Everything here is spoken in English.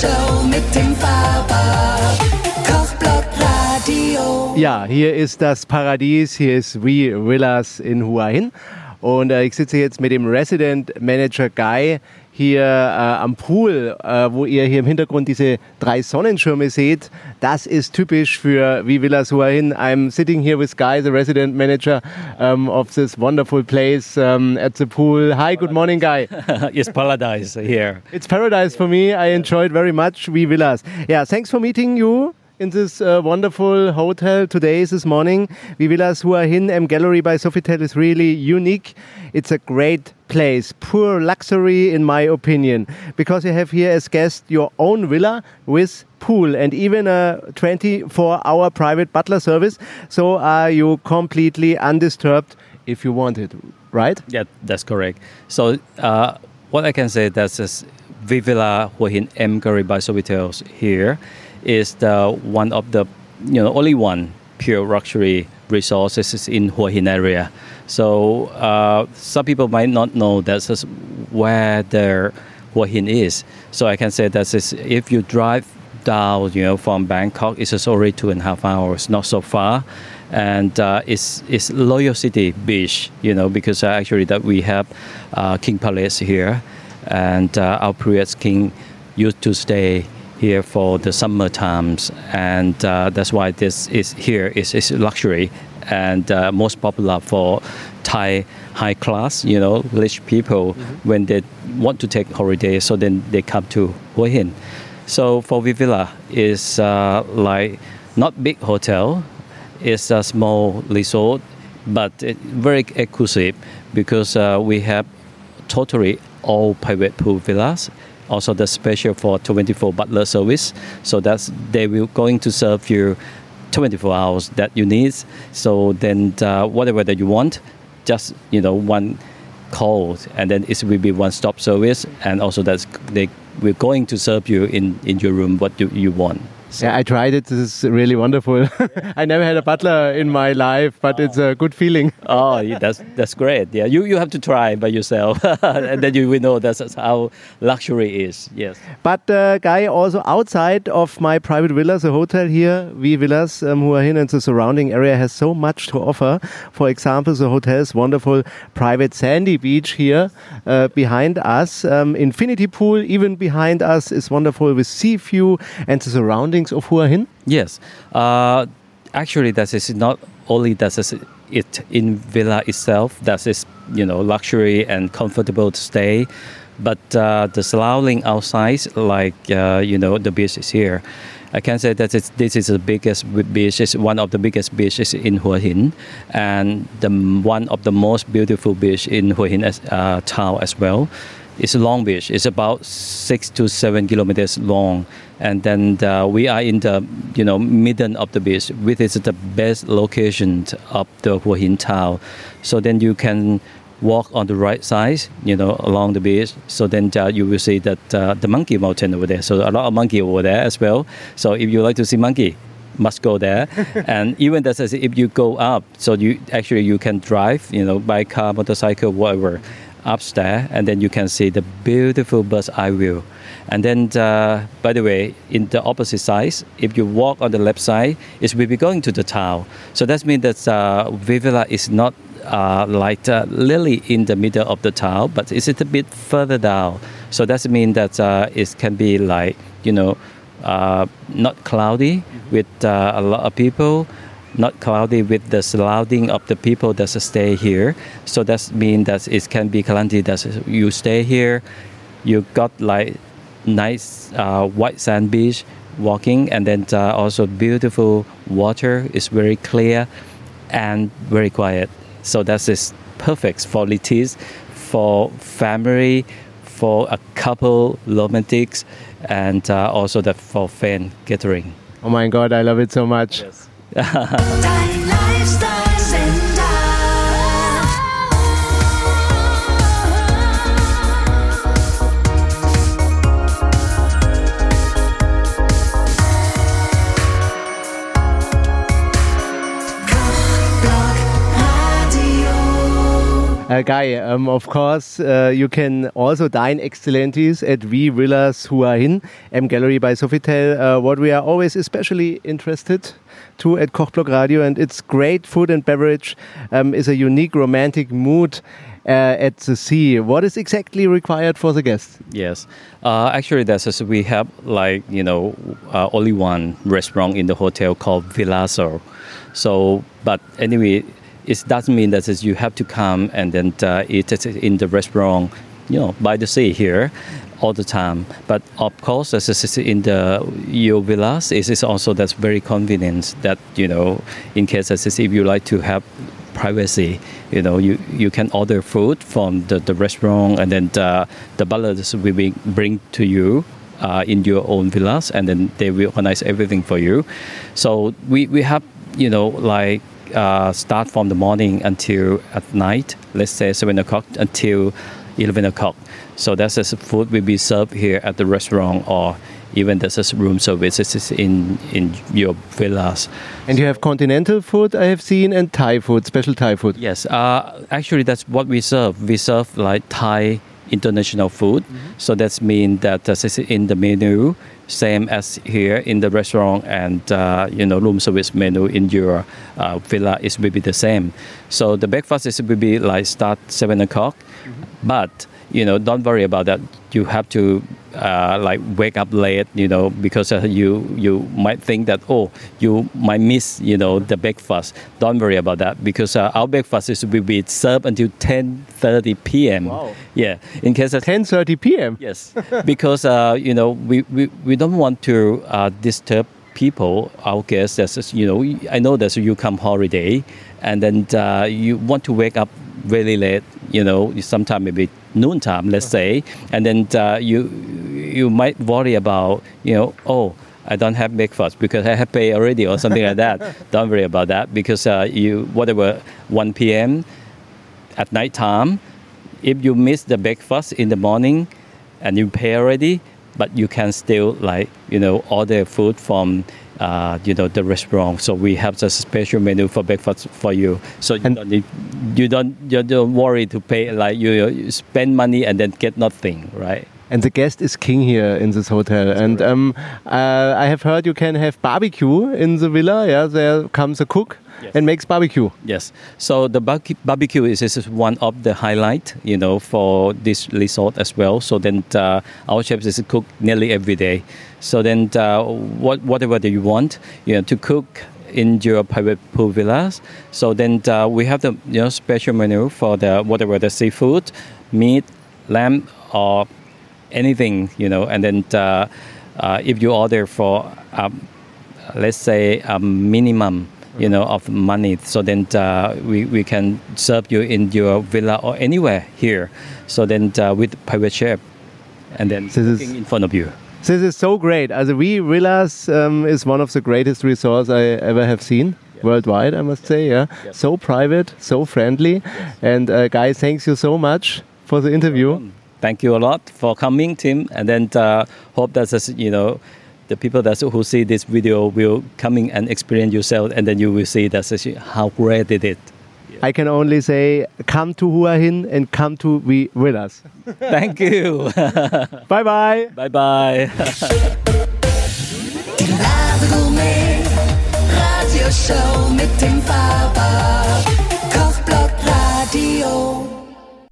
Show mit dem Radio. Ja, hier ist das Paradies, hier ist We Villas in Hua Hin. Und äh, ich sitze jetzt mit dem Resident Manager Guy hier äh, am Pool, äh, wo ihr hier im Hintergrund diese drei Sonnenschirme seht. Das ist typisch für wie Villas Hua Hin. I'm sitting here with Guy, the resident manager um, of this wonderful place um, at the pool. Hi, good morning, Guy. it's paradise here. It's paradise for me. I enjoyed very much We Villas. Yeah, thanks for meeting you in this uh, wonderful hotel today, this morning. V Villas Hua Hin M Gallery by Sofitel is really unique. It's a great place, pure luxury in my opinion, because you have here as guest your own villa with pool and even a 24 hour private butler service. So are you completely undisturbed if you want it, right? Yeah, that's correct. So uh, what I can say that is V Villa Hua Hin M Gallery by Sofitel here is the one of the you know only one pure luxury resources in Hua Hin area. So uh, some people might not know that's where the Hua Hin is. So I can say that if you drive down, you know, from Bangkok, it's already two and a half hours, not so far. And uh, it's it's Loyal City Beach, you know, because uh, actually that we have uh, King Palace here, and uh, our previous king used to stay here for the summer times, and uh, that's why this is here is, is luxury and uh, most popular for Thai high class, you know, rich people mm-hmm. when they want to take holiday. So then they come to Hua Hin. So for V Villa is uh, like not big hotel, it's a small resort, but very exclusive because uh, we have totally all private pool villas also the special for 24 butler service. So that's they will going to serve you 24 hours that you need. So then uh, whatever that you want, just you know one call and then it will be one stop service and also that's they we're going to serve you in in your room what you, you want. So. Yeah, I tried it. This is really wonderful. I never had a butler in my life, but oh. it's a good feeling. oh, that's that's great. Yeah, you, you have to try by yourself, and then you will know that's how luxury is. Yes. But uh, guy, also outside of my private villa, the hotel here, V Villas um, are here, and the surrounding area has so much to offer. For example, the hotel's wonderful private sandy beach here uh, behind us, um, infinity pool even behind us is wonderful with sea view and the surrounding of Hua Hin? Yes. Uh, actually, that is not only that is it in villa itself that is you know luxury and comfortable to stay, but uh, the surrounding outside, like uh, you know the beach is here. I can say that this is the biggest beach, is one of the biggest beaches in Hua Hin, and the one of the most beautiful beach in Hua Hin as, uh, town as well. It's a long beach. It's about six to seven kilometers long, and then uh, we are in the you know middle of the beach, which is the best location of the Hua Hin town. So then you can walk on the right side, you know, along the beach. So then uh, you will see that uh, the monkey mountain over there. So a lot of monkey over there as well. So if you like to see monkey, must go there. and even that says if you go up, so you actually you can drive, you know, by car, motorcycle, whatever upstairs, and then you can see the beautiful bird's eye view. And then, uh, by the way, in the opposite side, if you walk on the left side, it will be going to the town. So that means that uh, V Villa is not uh, like uh, literally in the middle of the town, but it's it a bit further down. So that means that uh, it can be like, you know, uh, not cloudy mm-hmm. with uh, a lot of people not cloudy with the surrounding of the people that stay here. So that means that it can be cloudy that you stay here, you got like nice uh, white sand beach walking, and then uh, also beautiful water is very clear and very quiet. So that is is perfect for litis, for family, for a couple romantics, and uh, also the for fan gathering. Oh my God, I love it so much. Yes. 啊哈哈哈 Uh, Guy, um, of course, uh, you can also dine excellenties at V Villas Hua Hin, M Gallery by Sofitel. Uh, what we are always especially interested to at Kochblock Radio, and it's great food and beverage, um, is a unique romantic mood. Uh, at the sea, what is exactly required for the guests? Yes, uh, actually, that's just, we have like you know uh, only one restaurant in the hotel called Villaso. So, but anyway, it doesn't mean that you have to come and then uh, eat it in the restaurant, you know, by the sea here all the time. But of course, as in the your villas, it is also that's very convenient that you know, in case as if you like to have privacy, you know, you, you can order food from the, the restaurant and then the, the butlers will be, bring to you uh, in your own villas and then they will organize everything for you. So we, we have, you know, like uh, start from the morning until at night, let's say 7 o'clock until 11 o'clock. So that's as food will be served here at the restaurant or even there's a room services in in your villas. And you have continental food, I have seen, and Thai food, special Thai food. Yes, uh, actually that's what we serve. We serve like Thai international food. Mm-hmm. So that's mean that this is in the menu, same as here in the restaurant, and uh, you know room service menu in your uh, villa is will be the same. So the breakfast is will be like start seven o'clock, mm-hmm. but you know don't worry about that. You have to uh, like wake up late, you know, because uh, you you might think that oh you might miss you know the breakfast. Don't worry about that because uh, our breakfast is will be served until 10:30 p.m. Wow. Yeah, in case of 10:30 p.m. Yes, because uh, you know we, we, we don't want to uh, disturb people, our guests. As you know, I know that you come holiday, and then uh, you want to wake up really late. You know, sometime maybe noontime, let's say, and then uh, you you might worry about you know oh. I don't have breakfast because I have paid already or something like that. Don't worry about that because uh, you whatever 1 p.m. at night time, if you miss the breakfast in the morning and you pay already, but you can still like you know order food from uh, you know the restaurant. So we have a special menu for breakfast for you. So you don't need, you don't you don't worry to pay like you, you spend money and then get nothing, right? And the guest is king here in this hotel. That's and um, uh, I have heard you can have barbecue in the villa. Yeah, there comes a cook yes. and makes barbecue. Yes. So the barbecue is, is one of the highlight, you know, for this resort as well. So then uh, our chefs is cook nearly every day. So then uh, what, whatever that you want, you know, to cook in your private pool villas. So then uh, we have the you know special menu for the whatever the seafood, meat, lamb, or anything, you know, and then uh, uh, if you order for, um, let's say, a minimum, you know, of money, so then uh, we, we can serve you in your villa or anywhere here. So then uh, with private chef, and then so cooking in front of you. This is so great. As V Villas um, is one of the greatest resorts I ever have seen. Worldwide, I must say, yeah. Yes. So private, so friendly, yes. and uh, guys, thanks you so much for the interview thank you a lot for coming, Tim. And then uh, hope that you know the people that who see this video will coming and experience yourself, and then you will see that how great it is. I can only say, come to Hua Hin and come to be with us. Thank you. bye bye. Bye bye.